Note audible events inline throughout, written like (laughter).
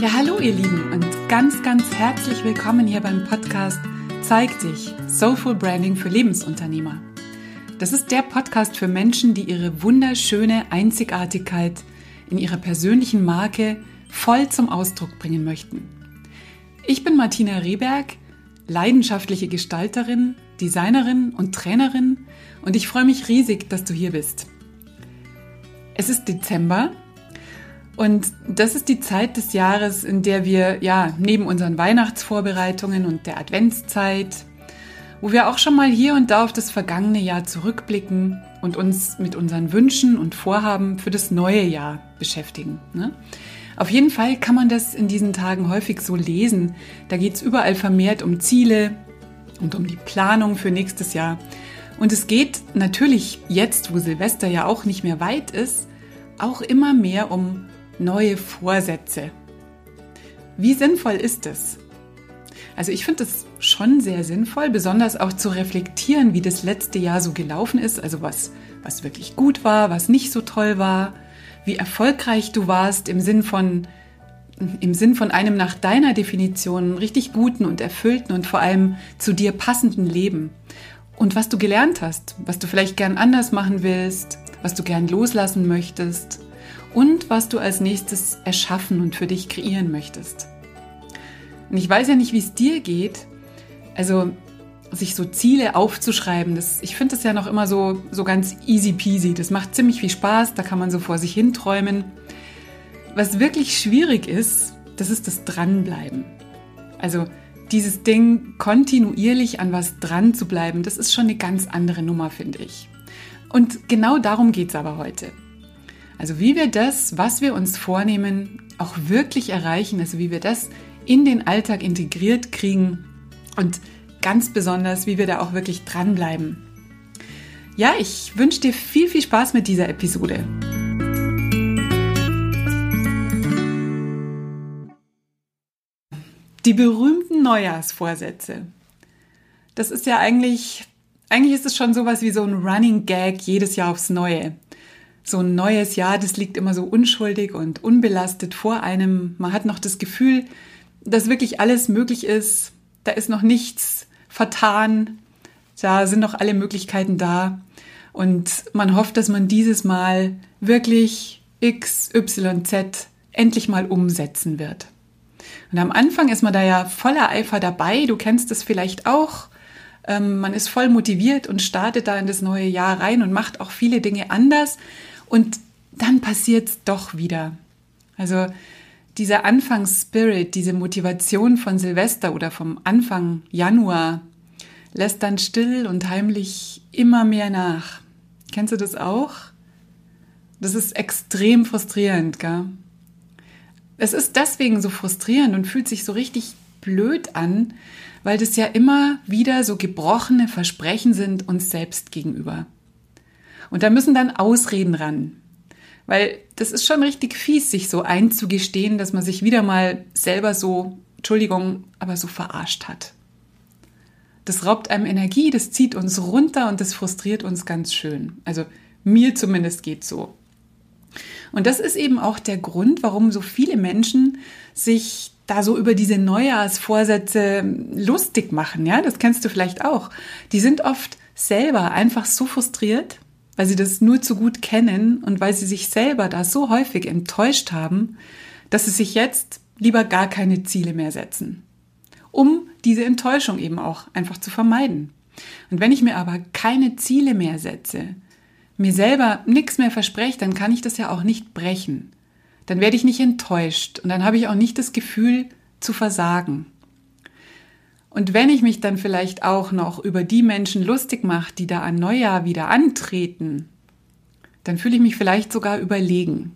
Ja, hallo ihr Lieben und ganz, ganz herzlich willkommen hier beim Podcast Zeig dich, Soulful Branding für Lebensunternehmer. Das ist der Podcast für Menschen, die ihre wunderschöne Einzigartigkeit in ihrer persönlichen Marke voll zum Ausdruck bringen möchten. Ich bin Martina Rehberg, leidenschaftliche Gestalterin, Designerin und Trainerin und ich freue mich riesig, dass du hier bist. Es ist Dezember und das ist die Zeit des Jahres, in der wir ja neben unseren Weihnachtsvorbereitungen und der Adventszeit, wo wir auch schon mal hier und da auf das vergangene Jahr zurückblicken und uns mit unseren Wünschen und Vorhaben für das neue Jahr beschäftigen. Ne? Auf jeden Fall kann man das in diesen Tagen häufig so lesen. Da geht es überall vermehrt um Ziele und um die Planung für nächstes Jahr. Und es geht natürlich jetzt, wo Silvester ja auch nicht mehr weit ist, auch immer mehr um neue Vorsätze. Wie sinnvoll ist es? Also ich finde es schon sehr sinnvoll, besonders auch zu reflektieren, wie das letzte Jahr so gelaufen ist, also was, was wirklich gut war, was nicht so toll war, wie erfolgreich du warst im Sinn von, im Sinn von einem nach deiner Definition richtig guten und erfüllten und vor allem zu dir passenden Leben. Und was du gelernt hast, was du vielleicht gern anders machen willst, was du gern loslassen möchtest und was du als nächstes erschaffen und für dich kreieren möchtest. Und ich weiß ja nicht, wie es dir geht. Also sich so Ziele aufzuschreiben, das, ich finde das ja noch immer so, so ganz easy peasy. Das macht ziemlich viel Spaß, da kann man so vor sich hin träumen. Was wirklich schwierig ist, das ist das Dranbleiben. Also dieses Ding kontinuierlich an was dran zu bleiben, das ist schon eine ganz andere Nummer, finde ich. Und genau darum geht es aber heute. Also wie wir das, was wir uns vornehmen, auch wirklich erreichen, also wie wir das in den Alltag integriert kriegen und ganz besonders, wie wir da auch wirklich dranbleiben. Ja, ich wünsche dir viel, viel Spaß mit dieser Episode. Die berühmten Neujahrsvorsätze. Das ist ja eigentlich, eigentlich ist es schon sowas wie so ein Running Gag jedes Jahr aufs Neue so ein neues Jahr, das liegt immer so unschuldig und unbelastet vor einem. Man hat noch das Gefühl, dass wirklich alles möglich ist. Da ist noch nichts vertan. Da sind noch alle Möglichkeiten da. Und man hofft, dass man dieses Mal wirklich X, Y, Z endlich mal umsetzen wird. Und am Anfang ist man da ja voller Eifer dabei. Du kennst das vielleicht auch. Ähm, man ist voll motiviert und startet da in das neue Jahr rein und macht auch viele Dinge anders. Und dann passiert es doch wieder. Also dieser Anfangsspirit, diese Motivation von Silvester oder vom Anfang Januar lässt dann still und heimlich immer mehr nach. Kennst du das auch? Das ist extrem frustrierend, gell? Es ist deswegen so frustrierend und fühlt sich so richtig blöd an, weil das ja immer wieder so gebrochene Versprechen sind uns selbst gegenüber. Und da müssen dann Ausreden ran. Weil das ist schon richtig fies, sich so einzugestehen, dass man sich wieder mal selber so, Entschuldigung, aber so verarscht hat. Das raubt einem Energie, das zieht uns runter und das frustriert uns ganz schön. Also mir zumindest geht so. Und das ist eben auch der Grund, warum so viele Menschen sich da so über diese Neujahrsvorsätze lustig machen. Ja, das kennst du vielleicht auch. Die sind oft selber einfach so frustriert, weil sie das nur zu gut kennen und weil sie sich selber da so häufig enttäuscht haben, dass sie sich jetzt lieber gar keine Ziele mehr setzen, um diese Enttäuschung eben auch einfach zu vermeiden. Und wenn ich mir aber keine Ziele mehr setze, mir selber nichts mehr verspreche, dann kann ich das ja auch nicht brechen. Dann werde ich nicht enttäuscht und dann habe ich auch nicht das Gefühl zu versagen. Und wenn ich mich dann vielleicht auch noch über die Menschen lustig mache, die da an Neujahr wieder antreten, dann fühle ich mich vielleicht sogar überlegen.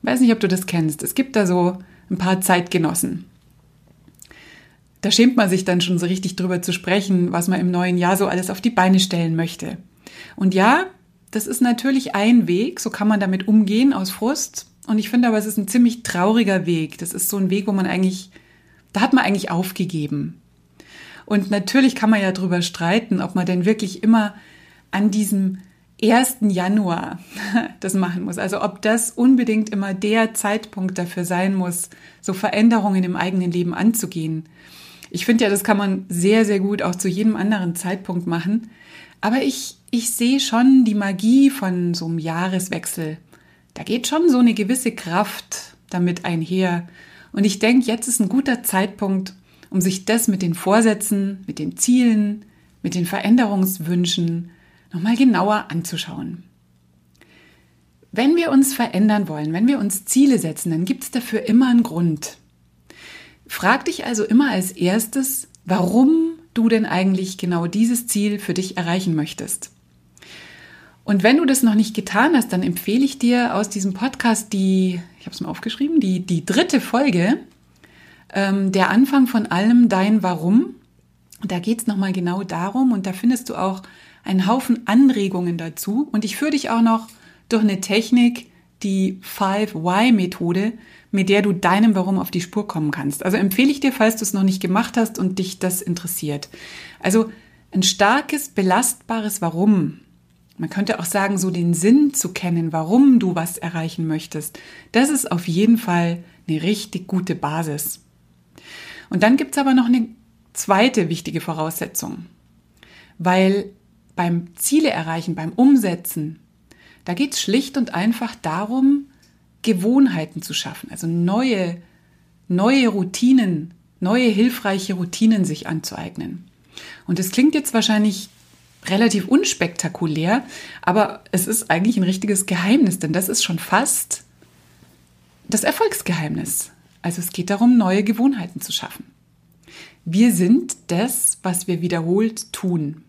Weiß nicht, ob du das kennst. Es gibt da so ein paar Zeitgenossen. Da schämt man sich dann schon so richtig drüber zu sprechen, was man im neuen Jahr so alles auf die Beine stellen möchte. Und ja, das ist natürlich ein Weg, so kann man damit umgehen aus Frust. Und ich finde aber, es ist ein ziemlich trauriger Weg. Das ist so ein Weg, wo man eigentlich, da hat man eigentlich aufgegeben. Und natürlich kann man ja darüber streiten, ob man denn wirklich immer an diesem 1. Januar (laughs) das machen muss. Also ob das unbedingt immer der Zeitpunkt dafür sein muss, so Veränderungen im eigenen Leben anzugehen. Ich finde ja, das kann man sehr, sehr gut auch zu jedem anderen Zeitpunkt machen. Aber ich, ich sehe schon die Magie von so einem Jahreswechsel. Da geht schon so eine gewisse Kraft damit einher. Und ich denke, jetzt ist ein guter Zeitpunkt, um sich das mit den Vorsätzen, mit den Zielen, mit den Veränderungswünschen nochmal genauer anzuschauen. Wenn wir uns verändern wollen, wenn wir uns Ziele setzen, dann gibt es dafür immer einen Grund. Frag dich also immer als erstes, warum du denn eigentlich genau dieses Ziel für dich erreichen möchtest. Und wenn du das noch nicht getan hast, dann empfehle ich dir aus diesem Podcast die, ich habe es mal aufgeschrieben, die, die dritte Folge, ähm, der Anfang von allem, dein Warum. Da geht es nochmal genau darum und da findest du auch einen Haufen Anregungen dazu. Und ich führe dich auch noch durch eine Technik, die 5Y-Methode, mit der du deinem Warum auf die Spur kommen kannst. Also empfehle ich dir, falls du es noch nicht gemacht hast und dich das interessiert. Also ein starkes, belastbares Warum. Man könnte auch sagen, so den Sinn zu kennen, warum du was erreichen möchtest. Das ist auf jeden Fall eine richtig gute Basis. Und dann gibt es aber noch eine zweite wichtige Voraussetzung. Weil beim Ziele erreichen, beim Umsetzen, da geht es schlicht und einfach darum, Gewohnheiten zu schaffen, also neue, neue Routinen, neue hilfreiche Routinen sich anzueignen. Und das klingt jetzt wahrscheinlich relativ unspektakulär, aber es ist eigentlich ein richtiges Geheimnis, denn das ist schon fast das Erfolgsgeheimnis. Also es geht darum, neue Gewohnheiten zu schaffen. Wir sind das, was wir wiederholt tun.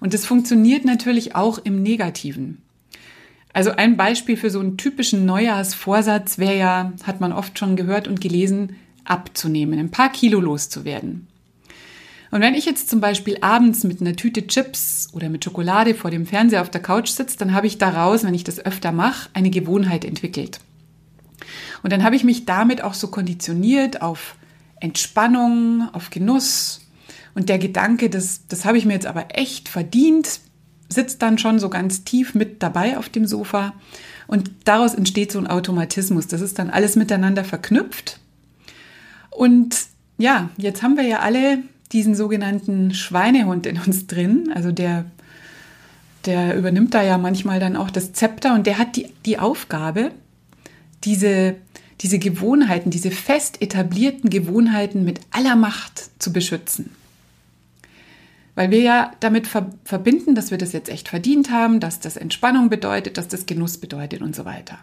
Und das funktioniert natürlich auch im Negativen. Also ein Beispiel für so einen typischen Neujahrsvorsatz wäre ja, hat man oft schon gehört und gelesen, abzunehmen, ein paar Kilo loszuwerden. Und wenn ich jetzt zum Beispiel abends mit einer Tüte Chips oder mit Schokolade vor dem Fernseher auf der Couch sitze, dann habe ich daraus, wenn ich das öfter mache, eine Gewohnheit entwickelt. Und dann habe ich mich damit auch so konditioniert auf Entspannung, auf Genuss. Und der Gedanke, das, das habe ich mir jetzt aber echt verdient, sitzt dann schon so ganz tief mit dabei auf dem Sofa und daraus entsteht so ein Automatismus. Das ist dann alles miteinander verknüpft. Und ja, jetzt haben wir ja alle diesen sogenannten Schweinehund in uns drin. Also der, der übernimmt da ja manchmal dann auch das Zepter und der hat die, die Aufgabe, diese, diese Gewohnheiten, diese fest etablierten Gewohnheiten mit aller Macht zu beschützen. Weil wir ja damit ver verbinden, dass wir das jetzt echt verdient haben, dass das Entspannung bedeutet, dass das Genuss bedeutet und so weiter.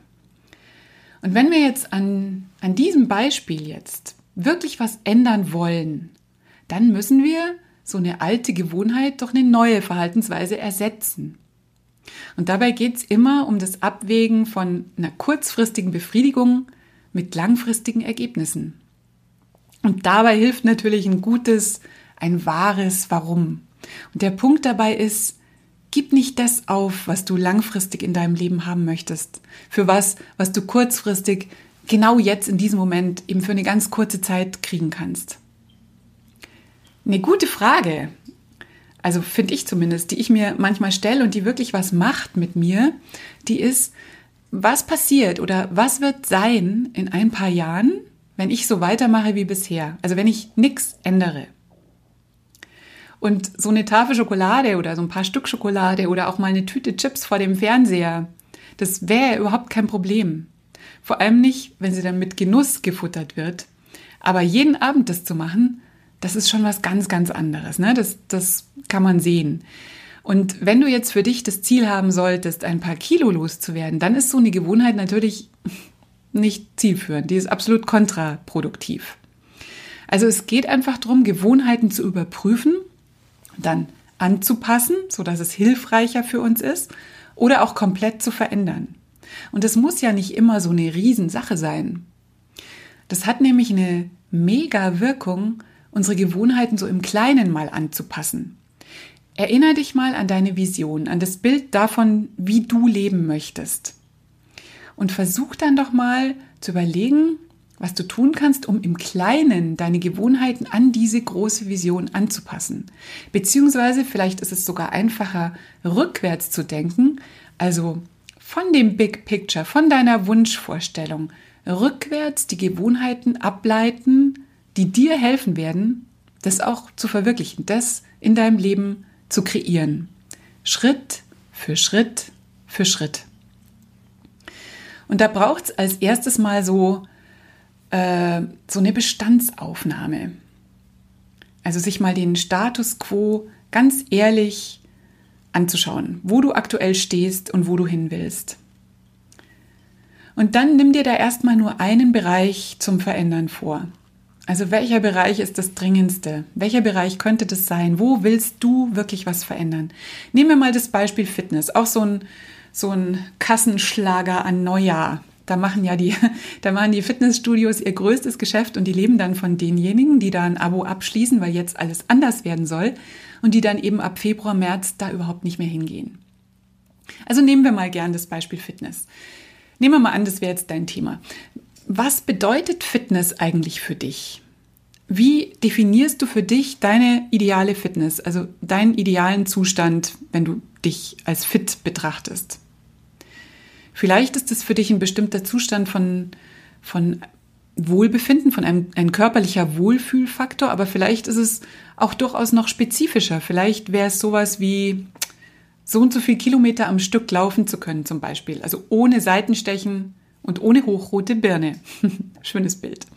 Und wenn wir jetzt an, an diesem Beispiel jetzt wirklich was ändern wollen, dann müssen wir so eine alte Gewohnheit durch eine neue Verhaltensweise ersetzen. Und dabei geht es immer um das Abwägen von einer kurzfristigen Befriedigung mit langfristigen Ergebnissen. Und dabei hilft natürlich ein gutes ein wahres Warum. Und der Punkt dabei ist, gib nicht das auf, was du langfristig in deinem Leben haben möchtest. Für was, was du kurzfristig genau jetzt in diesem Moment eben für eine ganz kurze Zeit kriegen kannst. Eine gute Frage, also finde ich zumindest, die ich mir manchmal stelle und die wirklich was macht mit mir, die ist, was passiert oder was wird sein in ein paar Jahren, wenn ich so weitermache wie bisher? Also wenn ich nichts ändere. Und so eine Tafel Schokolade oder so ein paar Stück Schokolade oder auch mal eine Tüte Chips vor dem Fernseher, das wäre überhaupt kein Problem. Vor allem nicht, wenn sie dann mit Genuss gefuttert wird. Aber jeden Abend das zu machen, das ist schon was ganz, ganz anderes. Ne? Das, das kann man sehen. Und wenn du jetzt für dich das Ziel haben solltest, ein paar Kilo loszuwerden, dann ist so eine Gewohnheit natürlich nicht zielführend. Die ist absolut kontraproduktiv. Also es geht einfach darum, Gewohnheiten zu überprüfen dann anzupassen, sodass es hilfreicher für uns ist, oder auch komplett zu verändern. Und es muss ja nicht immer so eine Riesensache sein. Das hat nämlich eine mega Wirkung, unsere Gewohnheiten so im Kleinen mal anzupassen. Erinner dich mal an deine Vision, an das Bild davon, wie du leben möchtest. Und versuch dann doch mal zu überlegen, was du tun kannst, um im Kleinen deine Gewohnheiten an diese große Vision anzupassen. Beziehungsweise vielleicht ist es sogar einfacher, rückwärts zu denken, also von dem Big Picture, von deiner Wunschvorstellung, rückwärts die Gewohnheiten ableiten, die dir helfen werden, das auch zu verwirklichen, das in deinem Leben zu kreieren. Schritt für Schritt für Schritt. Und da braucht es als erstes mal so, äh, so eine Bestandsaufnahme. Also sich mal den Status quo ganz ehrlich anzuschauen, wo du aktuell stehst und wo du hin willst. Und dann nimm dir da erstmal nur einen Bereich zum Verändern vor. Also welcher Bereich ist das dringendste? Welcher Bereich könnte das sein? Wo willst du wirklich was verändern? Nehmen wir mal das Beispiel Fitness, auch so ein, so ein Kassenschlager an Neujahr. Da machen ja die, (laughs) da machen die Fitnessstudios ihr größtes Geschäft und die leben dann von denjenigen, die da ein Abo abschließen, weil jetzt alles anders werden soll und die dann eben ab Februar, März da überhaupt nicht mehr hingehen. Also nehmen wir mal gern das Beispiel Fitness. Nehmen wir mal an, das wäre jetzt dein Thema. Was bedeutet Fitness eigentlich für dich? Wie definierst du für dich deine ideale Fitness, also deinen idealen Zustand, wenn du dich als fit betrachtest? Vielleicht ist es für dich ein bestimmter Zustand von, von Wohlbefinden, von einem ein körperlicher Wohlfühlfaktor, aber vielleicht ist es auch durchaus noch spezifischer. Vielleicht wäre es sowas wie so und so viel Kilometer am Stück laufen zu können, zum Beispiel. Also ohne Seitenstechen, und ohne hochrote Birne. (laughs) Schönes Bild.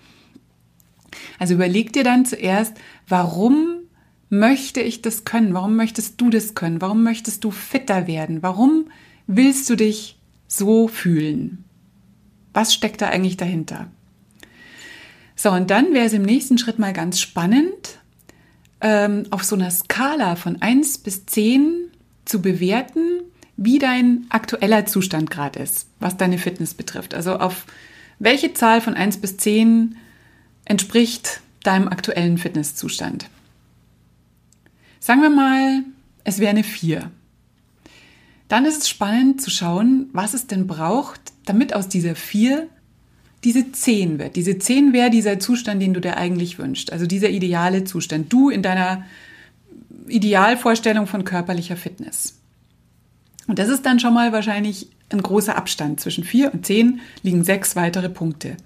Also überleg dir dann zuerst, warum möchte ich das können? Warum möchtest du das können? Warum möchtest du fitter werden? Warum willst du dich so fühlen? Was steckt da eigentlich dahinter? So, und dann wäre es im nächsten Schritt mal ganz spannend, ähm, auf so einer Skala von 1 bis 10 zu bewerten, wie dein aktueller Zustand gerade ist, was deine Fitness betrifft. Also auf welche Zahl von 1 bis 10 entspricht deinem aktuellen Fitnesszustand? Sagen wir mal, es wäre eine 4. Dann ist es spannend zu schauen, was es denn braucht, damit aus dieser 4 diese 10 wird. Diese 10 wäre dieser Zustand, den du dir eigentlich wünschst. Also dieser ideale Zustand. Du in deiner Idealvorstellung von körperlicher Fitness. Und das ist dann schon mal wahrscheinlich ein großer Abstand. Zwischen vier und zehn liegen sechs weitere Punkte.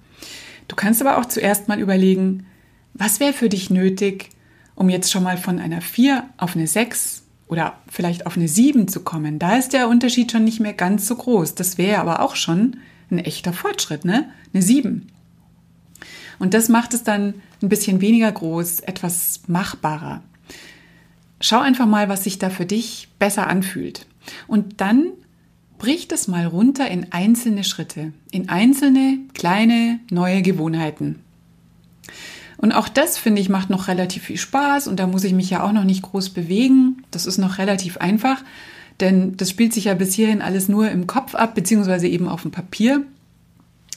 Du kannst aber auch zuerst mal überlegen, was wäre für dich nötig, um jetzt schon mal von einer vier auf eine sechs oder vielleicht auf eine sieben zu kommen. Da ist der Unterschied schon nicht mehr ganz so groß. Das wäre aber auch schon ein echter Fortschritt, ne? Eine sieben. Und das macht es dann ein bisschen weniger groß, etwas machbarer. Schau einfach mal, was sich da für dich besser anfühlt. Und dann bricht es mal runter in einzelne Schritte, in einzelne kleine neue Gewohnheiten. Und auch das, finde ich, macht noch relativ viel Spaß und da muss ich mich ja auch noch nicht groß bewegen. Das ist noch relativ einfach, denn das spielt sich ja bis hierhin alles nur im Kopf ab, beziehungsweise eben auf dem Papier.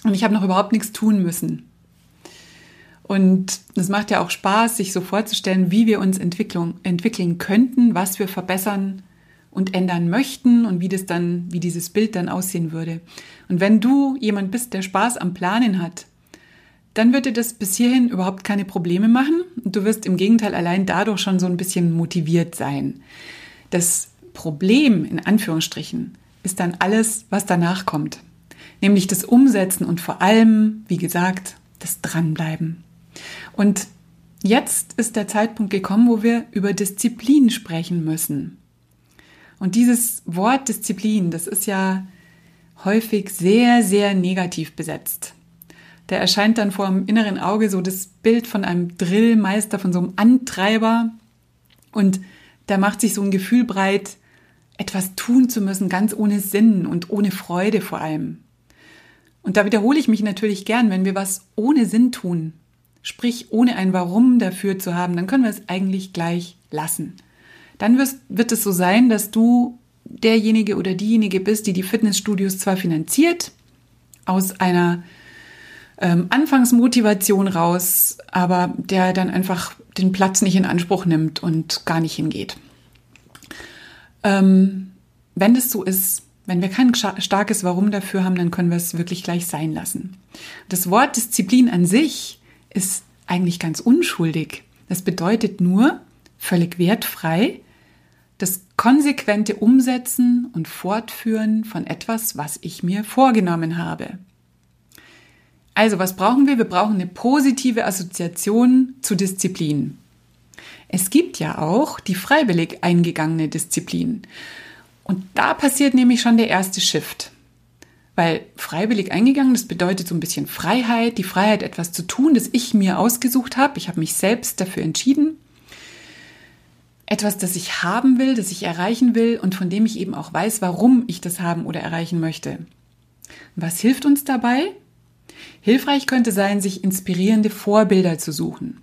Und ich habe noch überhaupt nichts tun müssen. Und es macht ja auch Spaß, sich so vorzustellen, wie wir uns entwickeln könnten, was wir verbessern und ändern möchten und wie das dann, wie dieses Bild dann aussehen würde. Und wenn du jemand bist, der Spaß am Planen hat, dann wird dir das bis hierhin überhaupt keine Probleme machen du wirst im Gegenteil allein dadurch schon so ein bisschen motiviert sein. Das Problem, in Anführungsstrichen, ist dann alles, was danach kommt. Nämlich das Umsetzen und vor allem, wie gesagt, das Dranbleiben. Und jetzt ist der Zeitpunkt gekommen, wo wir über Disziplin sprechen müssen. Und dieses Wort Disziplin, das ist ja häufig sehr, sehr negativ besetzt. Da erscheint dann vor dem inneren Auge so das Bild von einem Drillmeister, von so einem Antreiber. Und da macht sich so ein Gefühl breit, etwas tun zu müssen, ganz ohne Sinn und ohne Freude vor allem. Und da wiederhole ich mich natürlich gern, wenn wir was ohne Sinn tun, sprich ohne ein Warum dafür zu haben, dann können wir es eigentlich gleich lassen dann wirst, wird es so sein, dass du derjenige oder diejenige bist, die die Fitnessstudios zwar finanziert, aus einer ähm, Anfangsmotivation raus, aber der dann einfach den Platz nicht in Anspruch nimmt und gar nicht hingeht. Ähm, wenn das so ist, Wenn wir kein starkes Warum dafür haben, dann können wir es wirklich gleich sein lassen. Das Wort Disziplin an sich ist eigentlich ganz unschuldig. Das bedeutet nur, völlig wertfrei, das konsequente Umsetzen und Fortführen von etwas, was ich mir vorgenommen habe. Also, was brauchen wir? Wir brauchen eine positive Assoziation zu Disziplin. Es gibt ja auch die freiwillig eingegangene Disziplin. Und da passiert nämlich schon der erste Shift. Weil freiwillig eingegangen, das bedeutet so ein bisschen Freiheit, die Freiheit, etwas zu tun, das ich mir ausgesucht habe. Ich habe mich selbst dafür entschieden. Etwas, das ich haben will, das ich erreichen will und von dem ich eben auch weiß, warum ich das haben oder erreichen möchte. Was hilft uns dabei? Hilfreich könnte sein, sich inspirierende Vorbilder zu suchen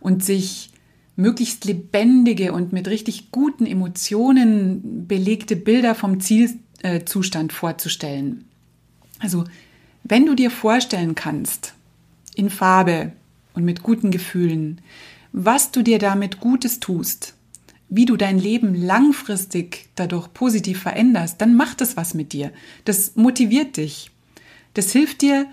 und sich möglichst lebendige und mit richtig guten Emotionen belegte Bilder vom Zielzustand vorzustellen. Also, wenn du dir vorstellen kannst, in Farbe und mit guten Gefühlen, was du dir damit Gutes tust, wie du dein Leben langfristig dadurch positiv veränderst, dann macht es was mit dir. Das motiviert dich. Das hilft dir,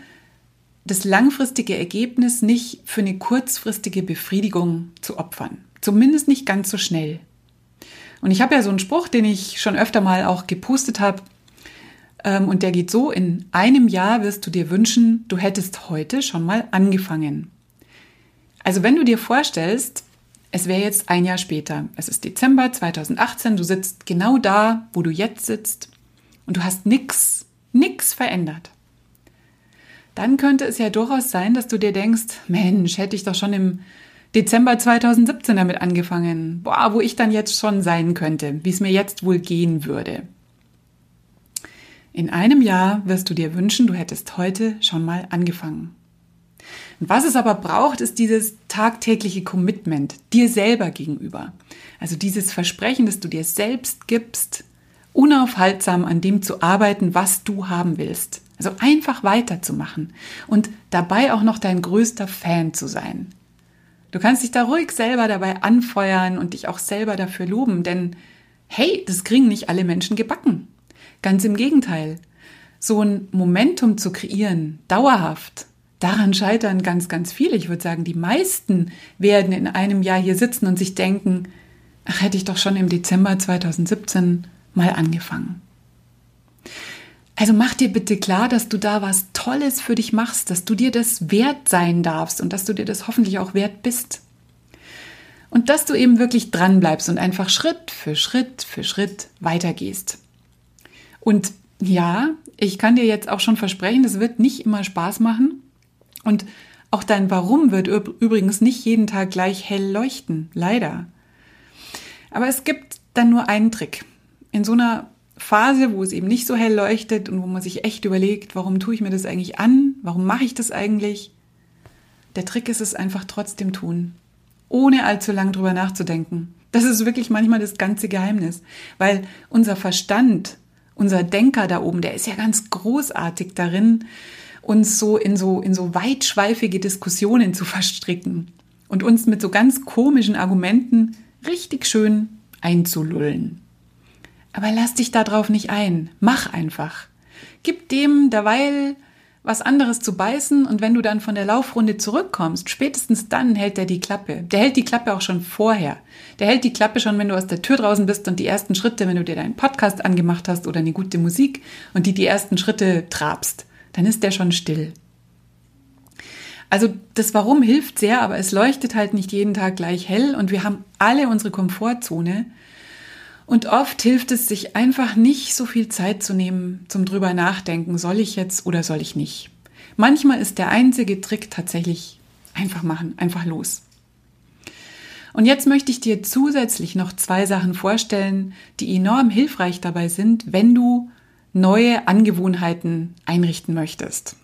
das langfristige Ergebnis nicht für eine kurzfristige Befriedigung zu opfern. Zumindest nicht ganz so schnell. Und ich habe ja so einen Spruch, den ich schon öfter mal auch gepostet habe. Ähm, und der geht so, in einem Jahr wirst du dir wünschen, du hättest heute schon mal angefangen. Also wenn du dir vorstellst, es wäre jetzt ein Jahr später, es ist Dezember 2018, du sitzt genau da, wo du jetzt sitzt und du hast nichts, nichts verändert dann könnte es ja durchaus sein, dass du dir denkst, Mensch, hätte ich doch schon im Dezember 2017 damit angefangen. Boah, wo ich dann jetzt schon sein könnte, wie es mir jetzt wohl gehen würde. In einem Jahr wirst du dir wünschen, du hättest heute schon mal angefangen. Und was es aber braucht, ist dieses tagtägliche Commitment dir selber gegenüber. Also dieses Versprechen, das du dir selbst gibst, unaufhaltsam an dem zu arbeiten, was du haben willst. Also einfach weiterzumachen und dabei auch noch dein größter Fan zu sein. Du kannst dich da ruhig selber dabei anfeuern und dich auch selber dafür loben, denn hey, das kriegen nicht alle Menschen gebacken. Ganz im Gegenteil. So ein Momentum zu kreieren, dauerhaft, daran scheitern ganz, ganz viele. Ich würde sagen, die meisten werden in einem Jahr hier sitzen und sich denken, ach, hätte ich doch schon im Dezember 2017 mal angefangen. Also mach dir bitte klar, dass du da was Tolles für dich machst, dass du dir das wert sein darfst und dass du dir das hoffentlich auch wert bist. Und dass du eben wirklich dran bleibst und einfach Schritt für Schritt für Schritt weitergehst. Und ja, ich kann dir jetzt auch schon versprechen, das wird nicht immer Spaß machen. Und auch dein Warum wird übrigens nicht jeden Tag gleich hell leuchten, leider. Aber es gibt dann nur einen Trick. In so einer Phase, wo es eben nicht so hell leuchtet und wo man sich echt überlegt, warum tue ich mir das eigentlich an? Warum mache ich das eigentlich? Der Trick ist es einfach trotzdem tun, ohne allzu lang drüber nachzudenken. Das ist wirklich manchmal das ganze Geheimnis, weil unser Verstand, unser Denker da oben, der ist ja ganz großartig darin, uns so in so in so weitschweifige Diskussionen zu verstricken und uns mit so ganz komischen Argumenten richtig schön einzulullen. Aber lass dich darauf nicht ein. Mach einfach. Gib dem derweil was anderes zu beißen und wenn du dann von der Laufrunde zurückkommst, spätestens dann hält er die Klappe. Der hält die Klappe auch schon vorher. Der hält die Klappe schon, wenn du aus der Tür draußen bist und die ersten Schritte, wenn du dir deinen Podcast angemacht hast oder eine gute Musik und die die ersten Schritte trabst, dann ist der schon still. Also das Warum hilft sehr, aber es leuchtet halt nicht jeden Tag gleich hell und wir haben alle unsere Komfortzone und oft hilft es, sich einfach nicht so viel Zeit zu nehmen zum drüber nachdenken, soll ich jetzt oder soll ich nicht. Manchmal ist der einzige Trick tatsächlich einfach machen, einfach los. Und jetzt möchte ich dir zusätzlich noch zwei Sachen vorstellen, die enorm hilfreich dabei sind, wenn du neue Angewohnheiten einrichten möchtest.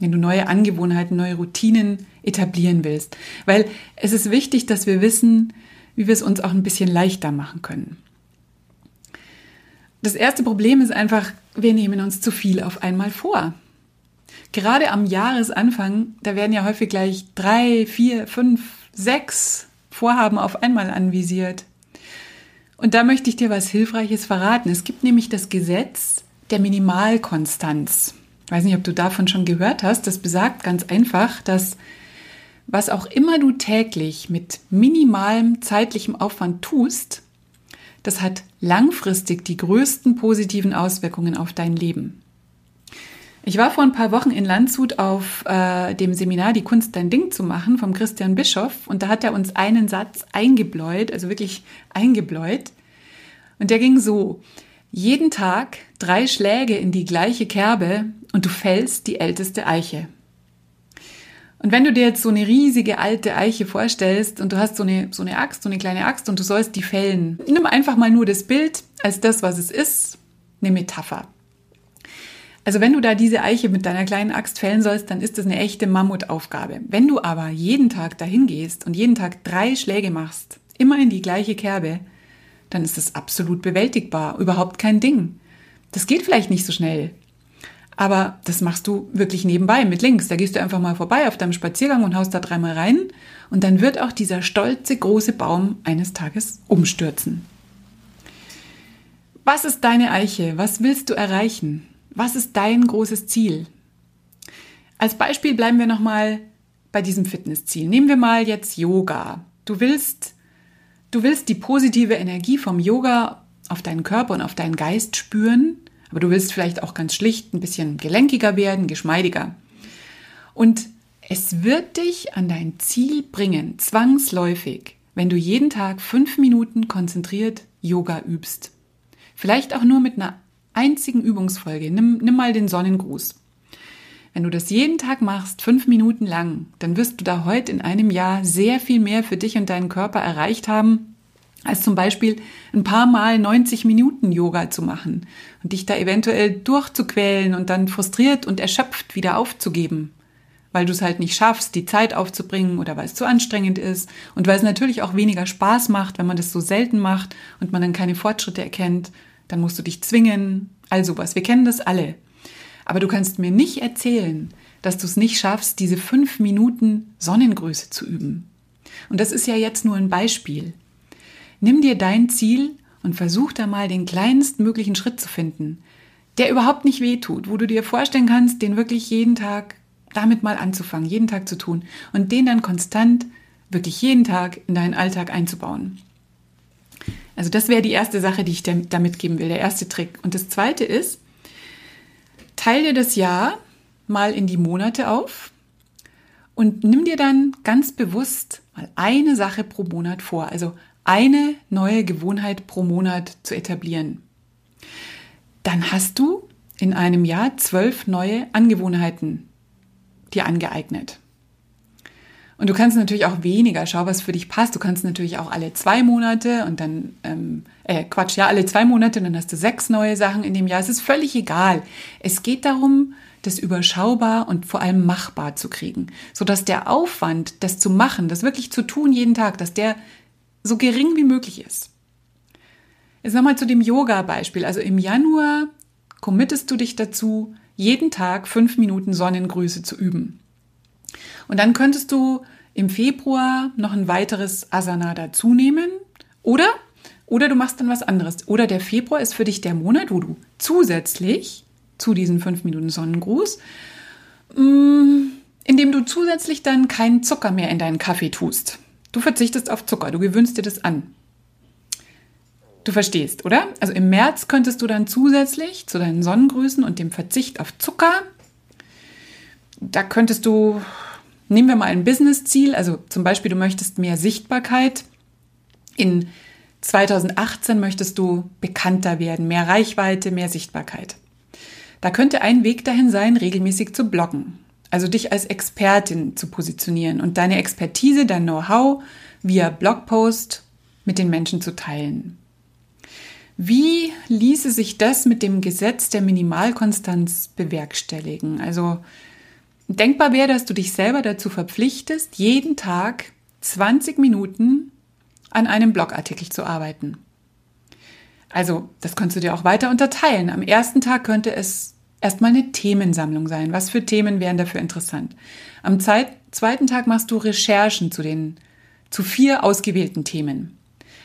Wenn du neue Angewohnheiten, neue Routinen etablieren willst. Weil es ist wichtig, dass wir wissen, wie wir es uns auch ein bisschen leichter machen können. Das erste Problem ist einfach, wir nehmen uns zu viel auf einmal vor. Gerade am Jahresanfang, da werden ja häufig gleich drei, vier, fünf, sechs Vorhaben auf einmal anvisiert. Und da möchte ich dir was Hilfreiches verraten. Es gibt nämlich das Gesetz der Minimalkonstanz. Ich weiß nicht, ob du davon schon gehört hast. Das besagt ganz einfach, dass was auch immer du täglich mit minimalem zeitlichem Aufwand tust, das hat langfristig die größten positiven Auswirkungen auf dein Leben. Ich war vor ein paar Wochen in Landshut auf äh, dem Seminar Die Kunst, dein Ding zu machen vom Christian Bischoff und da hat er uns einen Satz eingebläut, also wirklich eingebläut. Und der ging so, jeden Tag drei Schläge in die gleiche Kerbe und du fällst die älteste Eiche. Und wenn du dir jetzt so eine riesige alte Eiche vorstellst und du hast so eine, so eine Axt, so eine kleine Axt und du sollst die fällen, nimm einfach mal nur das Bild als das, was es ist, eine Metapher. Also wenn du da diese Eiche mit deiner kleinen Axt fällen sollst, dann ist das eine echte Mammutaufgabe. Wenn du aber jeden Tag dahin gehst und jeden Tag drei Schläge machst, immer in die gleiche Kerbe, dann ist das absolut bewältigbar, überhaupt kein Ding. Das geht vielleicht nicht so schnell, aber das machst du wirklich nebenbei mit links. Da gehst du einfach mal vorbei auf deinem Spaziergang und haust da dreimal rein und dann wird auch dieser stolze große Baum eines Tages umstürzen. Was ist deine Eiche? Was willst du erreichen? Was ist dein großes Ziel? Als Beispiel bleiben wir nochmal bei diesem Fitnessziel. Nehmen wir mal jetzt Yoga. Du willst, du willst die positive Energie vom Yoga auf deinen Körper und auf deinen Geist spüren, aber du willst vielleicht auch ganz schlicht ein bisschen gelenkiger werden, geschmeidiger. Und es wird dich an dein Ziel bringen, zwangsläufig, wenn du jeden Tag fünf Minuten konzentriert Yoga übst. Vielleicht auch nur mit einer einzigen Übungsfolge, nimm, nimm mal den Sonnengruß. Wenn du das jeden Tag machst, fünf Minuten lang, dann wirst du da heute in einem Jahr sehr viel mehr für dich und deinen Körper erreicht haben, als zum Beispiel ein paar Mal 90 Minuten Yoga zu machen und dich da eventuell durchzuquälen und dann frustriert und erschöpft wieder aufzugeben, weil du es halt nicht schaffst, die Zeit aufzubringen oder weil es zu anstrengend ist und weil es natürlich auch weniger Spaß macht, wenn man das so selten macht und man dann keine Fortschritte erkennt dann musst du dich zwingen, all sowas. Wir kennen das alle. Aber du kannst mir nicht erzählen, dass du es nicht schaffst, diese fünf Minuten Sonnengröße zu üben. Und das ist ja jetzt nur ein Beispiel. Nimm dir dein Ziel und versuch da mal den kleinstmöglichen Schritt zu finden, der überhaupt nicht weh tut, wo du dir vorstellen kannst, den wirklich jeden Tag damit mal anzufangen, jeden Tag zu tun und den dann konstant wirklich jeden Tag in deinen Alltag einzubauen. Also das wäre die erste Sache, die ich da mitgeben will, der erste Trick. Und das zweite ist, teile dir das Jahr mal in die Monate auf und nimm dir dann ganz bewusst mal eine Sache pro Monat vor. Also eine neue Gewohnheit pro Monat zu etablieren. Dann hast du in einem Jahr zwölf neue Angewohnheiten dir angeeignet. Und du kannst natürlich auch weniger, schau, was für dich passt. Du kannst natürlich auch alle zwei Monate und dann, ähm, äh, Quatsch, ja, alle zwei Monate und dann hast du sechs neue Sachen in dem Jahr. Es ist völlig egal. Es geht darum, das überschaubar und vor allem machbar zu kriegen, sodass der Aufwand, das zu machen, das wirklich zu tun jeden Tag, dass der so gering wie möglich ist. Jetzt nochmal zu dem Yoga-Beispiel. Also im Januar committest du dich dazu, jeden Tag fünf Minuten Sonnengrüße zu üben. Und dann könntest du im Februar noch ein weiteres Asana dazu nehmen. Oder, oder du machst dann was anderes. Oder der Februar ist für dich der Monat, wo du zusätzlich zu diesen fünf Minuten Sonnengruß, mm, indem du zusätzlich dann keinen Zucker mehr in deinen Kaffee tust. Du verzichtest auf Zucker, du gewöhnst dir das an. Du verstehst, oder? Also im März könntest du dann zusätzlich zu deinen Sonnengrüßen und dem Verzicht auf Zucker, da könntest du Nehmen wir mal ein Business-Ziel, also zum Beispiel du möchtest mehr Sichtbarkeit. In 2018 möchtest du bekannter werden, mehr Reichweite, mehr Sichtbarkeit. Da könnte ein Weg dahin sein, regelmäßig zu bloggen, also dich als Expertin zu positionieren und deine Expertise, dein Know-how via Blogpost mit den Menschen zu teilen. Wie ließe sich das mit dem Gesetz der Minimalkonstanz bewerkstelligen? Also Denkbar wäre, dass du dich selber dazu verpflichtest, jeden Tag 20 Minuten an einem Blogartikel zu arbeiten. Also, das kannst du dir auch weiter unterteilen. Am ersten Tag könnte es erstmal eine Themensammlung sein. Was für Themen wären dafür interessant? Am zweiten Tag machst du Recherchen zu den, zu vier ausgewählten Themen.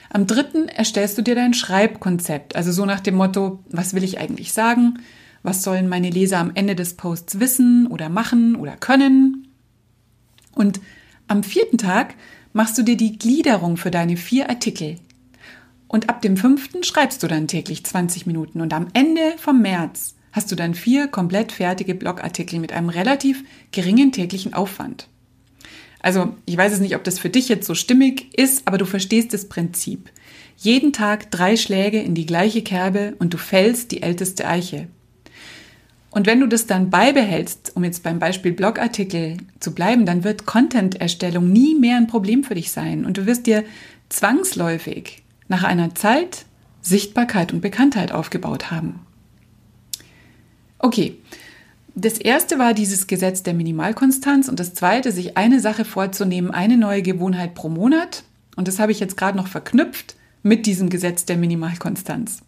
Am dritten erstellst du dir dein Schreibkonzept, also so nach dem Motto, was will ich eigentlich sagen? Was sollen meine Leser am Ende des Posts wissen oder machen oder können? Und am vierten Tag machst du dir die Gliederung für deine vier Artikel. Und ab dem fünften schreibst du dann täglich 20 Minuten. Und am Ende vom März hast du dann vier komplett fertige Blogartikel mit einem relativ geringen täglichen Aufwand. Also, ich weiß es nicht, ob das für dich jetzt so stimmig ist, aber du verstehst das Prinzip. Jeden Tag drei Schläge in die gleiche Kerbe und du fällst die älteste Eiche. Und wenn du das dann beibehältst, um jetzt beim Beispiel Blogartikel zu bleiben, dann wird Content-Erstellung nie mehr ein Problem für dich sein und du wirst dir zwangsläufig nach einer Zeit Sichtbarkeit und Bekanntheit aufgebaut haben. Okay, das erste war dieses Gesetz der Minimalkonstanz und das zweite, sich eine Sache vorzunehmen, eine neue Gewohnheit pro Monat. Und das habe ich jetzt gerade noch verknüpft mit diesem Gesetz der Minimalkonstanz.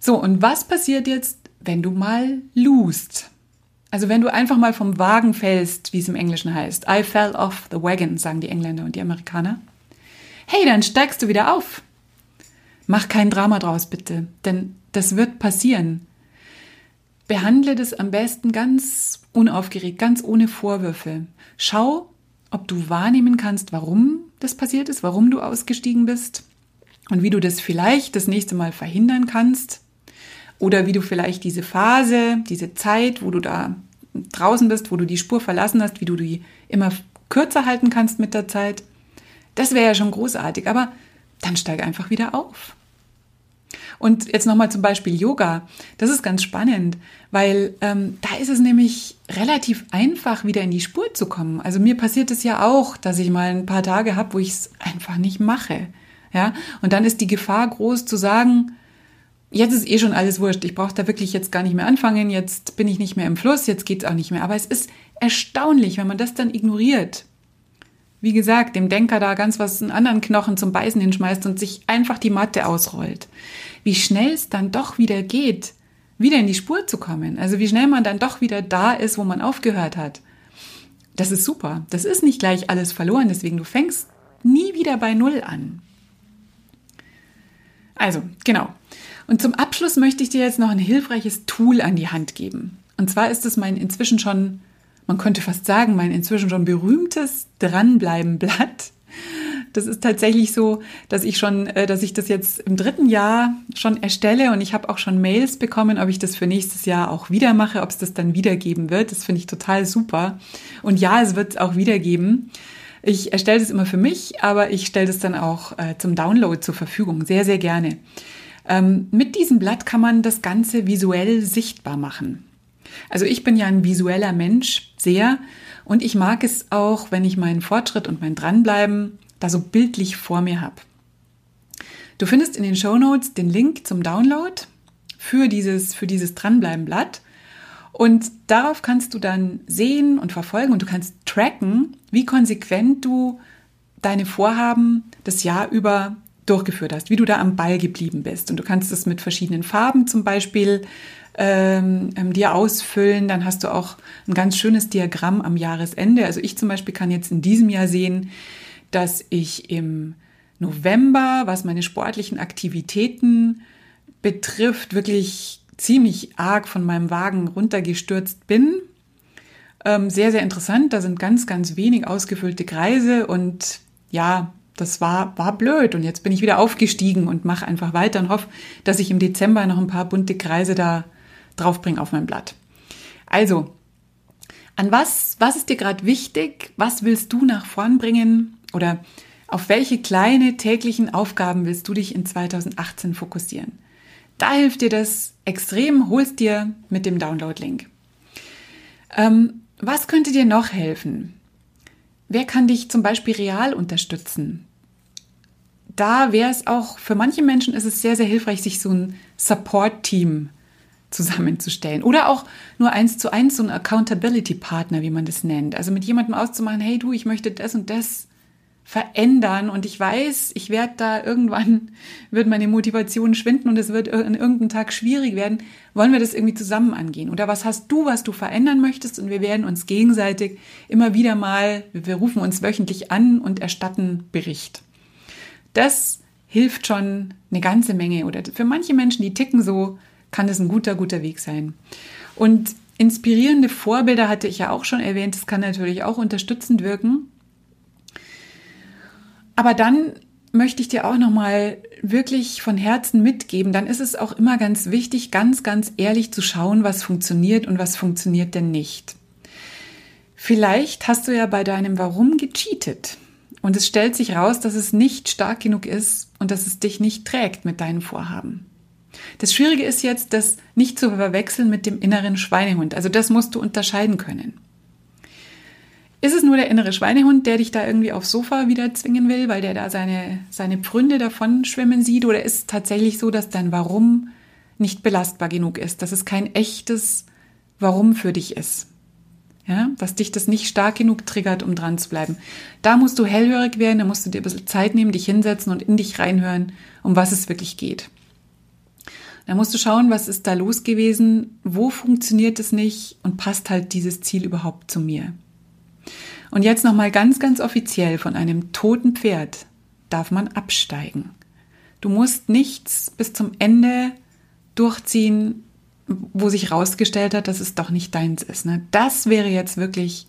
So, und was passiert jetzt, wenn du mal lust? Also wenn du einfach mal vom Wagen fällst, wie es im Englischen heißt. I fell off the wagon, sagen die Engländer und die Amerikaner. Hey, dann steigst du wieder auf. Mach kein Drama draus, bitte, denn das wird passieren. Behandle das am besten ganz unaufgeregt, ganz ohne Vorwürfe. Schau, ob du wahrnehmen kannst, warum das passiert ist, warum du ausgestiegen bist und wie du das vielleicht das nächste Mal verhindern kannst oder wie du vielleicht diese Phase, diese Zeit, wo du da draußen bist, wo du die Spur verlassen hast, wie du die immer kürzer halten kannst mit der Zeit. Das wäre ja schon großartig, aber dann steig einfach wieder auf. Und jetzt nochmal zum Beispiel Yoga. Das ist ganz spannend, weil ähm, da ist es nämlich relativ einfach, wieder in die Spur zu kommen. Also mir passiert es ja auch, dass ich mal ein paar Tage habe, wo ich es einfach nicht mache. Ja, und dann ist die Gefahr groß zu sagen, jetzt ist eh schon alles wurscht. Ich brauche da wirklich jetzt gar nicht mehr anfangen. Jetzt bin ich nicht mehr im Fluss. Jetzt geht's auch nicht mehr. Aber es ist erstaunlich, wenn man das dann ignoriert. Wie gesagt, dem Denker da ganz was einen anderen Knochen zum Beißen hinschmeißt und sich einfach die Matte ausrollt wie schnell es dann doch wieder geht, wieder in die Spur zu kommen. Also wie schnell man dann doch wieder da ist, wo man aufgehört hat. Das ist super. Das ist nicht gleich alles verloren. Deswegen, du fängst nie wieder bei Null an. Also, genau. Und zum Abschluss möchte ich dir jetzt noch ein hilfreiches Tool an die Hand geben. Und zwar ist es mein inzwischen schon, man könnte fast sagen, mein inzwischen schon berühmtes Dranbleiben-Blatt. Das ist tatsächlich so, dass ich schon, äh, dass ich das jetzt im dritten Jahr schon erstelle und ich habe auch schon Mails bekommen, ob ich das für nächstes Jahr auch wieder mache, ob es das dann wiedergeben wird. Das finde ich total super. Und ja, es wird es auch wiedergeben. Ich erstelle das immer für mich, aber ich stelle das dann auch äh, zum Download zur Verfügung. Sehr, sehr gerne. Ähm, mit diesem Blatt kann man das Ganze visuell sichtbar machen. Also ich bin ja ein visueller Mensch, sehr. Und ich mag es auch, wenn ich meinen Fortschritt und mein Dranbleiben da so bildlich vor mir habe. Du findest in den Show Notes den Link zum Download für dieses, für dieses Dranbleiben-Blatt. Und darauf kannst du dann sehen und verfolgen und du kannst tracken, wie konsequent du deine Vorhaben das Jahr über durchgeführt hast, wie du da am Ball geblieben bist. Und du kannst es mit verschiedenen Farben zum Beispiel ähm, ähm dir ausfüllen. Dann hast du auch ein ganz schönes Diagramm am Jahresende. Also ich zum Beispiel kann jetzt in diesem Jahr sehen, dass ich im November, was meine sportlichen Aktivitäten betrifft, wirklich ziemlich arg von meinem Wagen runtergestürzt bin. Ähm, sehr, sehr interessant. Da sind ganz, ganz wenig ausgefüllte Kreise und ja, das war, war blöd. Und jetzt bin ich wieder aufgestiegen und mache einfach weiter und hoffe, dass ich im Dezember noch ein paar bunte Kreise da draufbringe auf mein Blatt. Also, an was, was ist dir gerade wichtig? Was willst du nach vorn bringen? Oder auf welche kleine täglichen Aufgaben willst du dich in 2018 fokussieren? Da hilft dir das extrem, holst dir mit dem Download-Link. Ähm, was könnte dir noch helfen? Wer kann dich zum Beispiel real unterstützen? Da wäre es auch, für manche Menschen ist es sehr, sehr hilfreich, sich so ein Support-Team zusammenzustellen. Oder auch nur eins zu eins so ein Accountability-Partner, wie man das nennt. Also mit jemandem auszumachen, hey du, ich möchte das und das verändern und ich weiß, ich werde da irgendwann, wird meine Motivation schwinden und es wird an irgendeinem Tag schwierig werden, wollen wir das irgendwie zusammen angehen? Oder was hast du, was du verändern möchtest und wir werden uns gegenseitig immer wieder mal, wir rufen uns wöchentlich an und erstatten Bericht. Das hilft schon eine ganze Menge. Oder für manche Menschen, die ticken so, kann das ein guter, guter Weg sein. Und inspirierende Vorbilder hatte ich ja auch schon erwähnt. Das kann natürlich auch unterstützend wirken. Aber dann möchte ich dir auch nochmal wirklich von Herzen mitgeben, dann ist es auch immer ganz wichtig, ganz, ganz ehrlich zu schauen, was funktioniert und was funktioniert denn nicht. Vielleicht hast du ja bei deinem Warum gecheatet und es stellt sich raus, dass es nicht stark genug ist und dass es dich nicht trägt mit deinen Vorhaben. Das Schwierige ist jetzt, das nicht zu verwechseln mit dem inneren Schweinehund. Also das musst du unterscheiden können. Ist es nur der innere Schweinehund, der dich da irgendwie aufs Sofa wieder zwingen will, weil der da seine, seine Pfründe davon schwimmen sieht? Oder ist es tatsächlich so, dass dein Warum nicht belastbar genug ist, dass es kein echtes Warum für dich ist? Ja, dass dich das nicht stark genug triggert, um dran zu bleiben. Da musst du hellhörig werden, da musst du dir ein bisschen Zeit nehmen, dich hinsetzen und in dich reinhören, um was es wirklich geht. Da musst du schauen, was ist da los gewesen, wo funktioniert es nicht und passt halt dieses Ziel überhaupt zu mir. Und jetzt nochmal ganz, ganz offiziell von einem toten Pferd darf man absteigen. Du musst nichts bis zum Ende durchziehen, wo sich herausgestellt hat, dass es doch nicht deins ist. Ne? Das wäre jetzt wirklich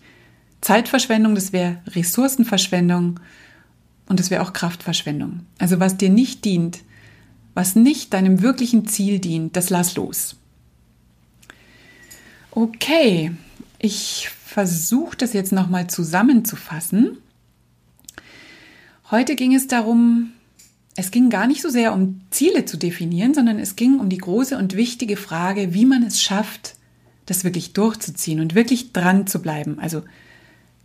Zeitverschwendung, das wäre Ressourcenverschwendung und das wäre auch Kraftverschwendung. Also was dir nicht dient, was nicht deinem wirklichen Ziel dient, das lass los. Okay, ich versuche das jetzt nochmal zusammenzufassen. Heute ging es darum, es ging gar nicht so sehr um Ziele zu definieren, sondern es ging um die große und wichtige Frage, wie man es schafft, das wirklich durchzuziehen und wirklich dran zu bleiben. Also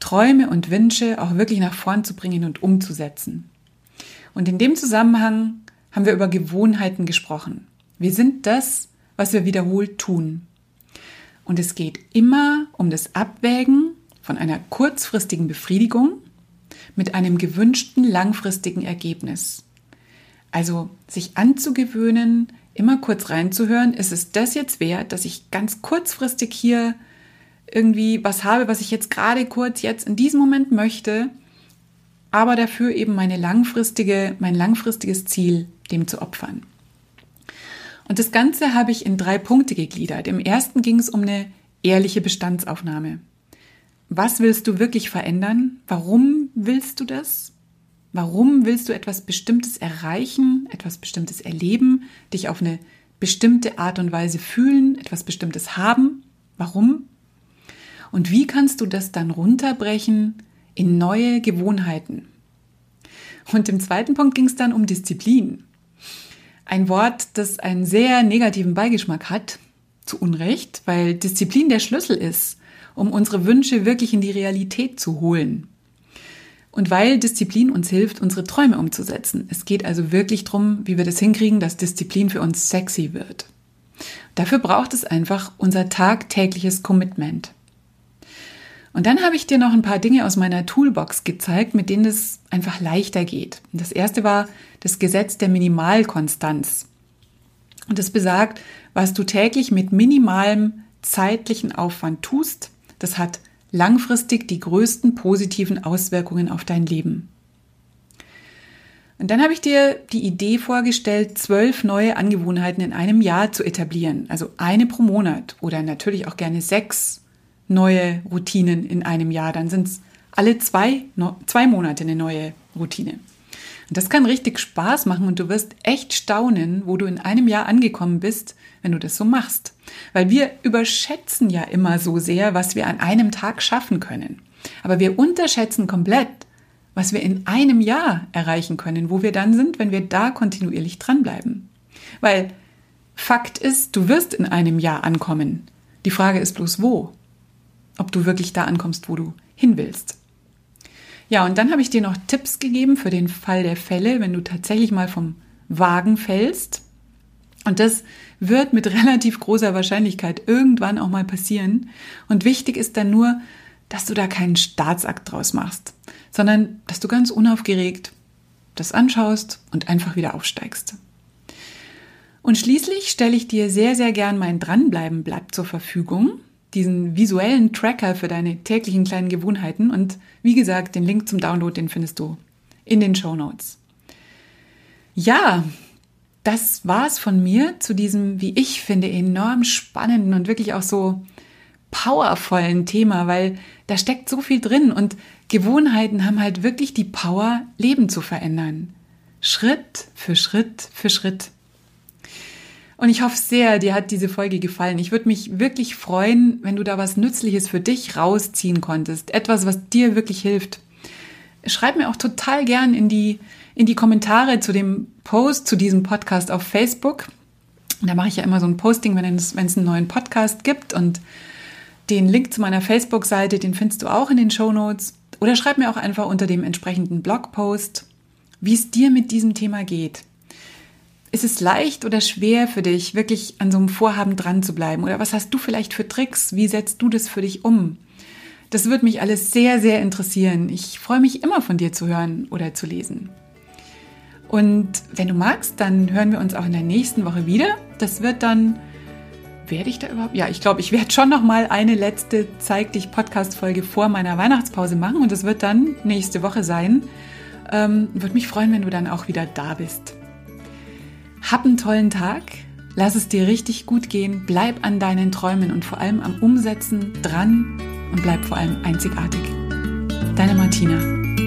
Träume und Wünsche auch wirklich nach vorn zu bringen und umzusetzen. Und in dem Zusammenhang haben wir über Gewohnheiten gesprochen. Wir sind das, was wir wiederholt tun. Und es geht immer um das Abwägen von einer kurzfristigen Befriedigung mit einem gewünschten langfristigen Ergebnis. Also sich anzugewöhnen, immer kurz reinzuhören, ist es das jetzt wert, dass ich ganz kurzfristig hier irgendwie was habe, was ich jetzt gerade kurz jetzt in diesem Moment möchte, aber dafür eben meine langfristige, mein langfristiges Ziel dem zu opfern. Und das Ganze habe ich in drei Punkte gegliedert. Im ersten ging es um eine ehrliche Bestandsaufnahme. Was willst du wirklich verändern? Warum willst du das? Warum willst du etwas Bestimmtes erreichen, etwas Bestimmtes erleben, dich auf eine bestimmte Art und Weise fühlen, etwas Bestimmtes haben? Warum? Und wie kannst du das dann runterbrechen in neue Gewohnheiten? Und im zweiten Punkt ging es dann um Disziplin. Ein Wort, das einen sehr negativen Beigeschmack hat, zu Unrecht, weil Disziplin der Schlüssel ist, um unsere Wünsche wirklich in die Realität zu holen. Und weil Disziplin uns hilft, unsere Träume umzusetzen. Es geht also wirklich darum, wie wir das hinkriegen, dass Disziplin für uns sexy wird. Dafür braucht es einfach unser tagtägliches Commitment. Und dann habe ich dir noch ein paar Dinge aus meiner Toolbox gezeigt, mit denen es einfach leichter geht. Das erste war das Gesetz der Minimalkonstanz. Und das besagt, was du täglich mit minimalem zeitlichen Aufwand tust, das hat langfristig die größten positiven Auswirkungen auf dein Leben. Und dann habe ich dir die Idee vorgestellt, zwölf neue Angewohnheiten in einem Jahr zu etablieren. Also eine pro Monat oder natürlich auch gerne sechs neue Routinen in einem Jahr. Dann sind es alle zwei, zwei Monate eine neue Routine. Und das kann richtig Spaß machen und du wirst echt staunen, wo du in einem Jahr angekommen bist, wenn du das so machst. Weil wir überschätzen ja immer so sehr, was wir an einem Tag schaffen können. Aber wir unterschätzen komplett, was wir in einem Jahr erreichen können, wo wir dann sind, wenn wir da kontinuierlich dranbleiben. Weil Fakt ist, du wirst in einem Jahr ankommen. Die Frage ist bloß wo ob du wirklich da ankommst, wo du hin willst. Ja, und dann habe ich dir noch Tipps gegeben für den Fall der Fälle, wenn du tatsächlich mal vom Wagen fällst. Und das wird mit (laughs) relativ großer Wahrscheinlichkeit irgendwann auch mal passieren. Und wichtig ist dann nur, dass du da keinen Staatsakt draus machst, sondern dass du ganz unaufgeregt das anschaust und einfach wieder aufsteigst. Und schließlich stelle ich dir sehr, sehr gern mein Dranbleiben-Blatt zur Verfügung diesen visuellen Tracker für deine täglichen kleinen Gewohnheiten. Und wie gesagt, den Link zum Download, den findest du in den Show Notes. Ja, das war's von mir zu diesem, wie ich finde, enorm spannenden und wirklich auch so powervollen Thema, weil da steckt so viel drin und Gewohnheiten haben halt wirklich die Power, Leben zu verändern. Schritt für Schritt für Schritt. Und ich hoffe sehr, dir hat diese Folge gefallen. Ich würde mich wirklich freuen, wenn du da was Nützliches für dich rausziehen konntest. Etwas, was dir wirklich hilft. Schreib mir auch total gern in die, in die Kommentare zu dem Post, zu diesem Podcast auf Facebook. Da mache ich ja immer so ein Posting, wenn es, wenn es einen neuen Podcast gibt. Und den Link zu meiner Facebook-Seite, den findest du auch in den Show Notes. Oder schreib mir auch einfach unter dem entsprechenden Blogpost, wie es dir mit diesem Thema geht. Ist es leicht oder schwer für dich, wirklich an so einem Vorhaben dran zu bleiben? Oder was hast du vielleicht für Tricks? Wie setzt du das für dich um? Das würde mich alles sehr, sehr interessieren. Ich freue mich immer von dir zu hören oder zu lesen. Und wenn du magst, dann hören wir uns auch in der nächsten Woche wieder. Das wird dann werde ich da überhaupt? Ja, ich glaube, ich werde schon noch mal eine letzte Zeig dich Podcast Folge vor meiner Weihnachtspause machen und das wird dann nächste Woche sein. Ähm, Würde mich freuen, wenn du dann auch wieder da bist. Hab einen tollen Tag. Lass es dir richtig gut gehen. Bleib an deinen Träumen und vor allem am Umsetzen dran und bleib vor allem einzigartig. Deine Martina.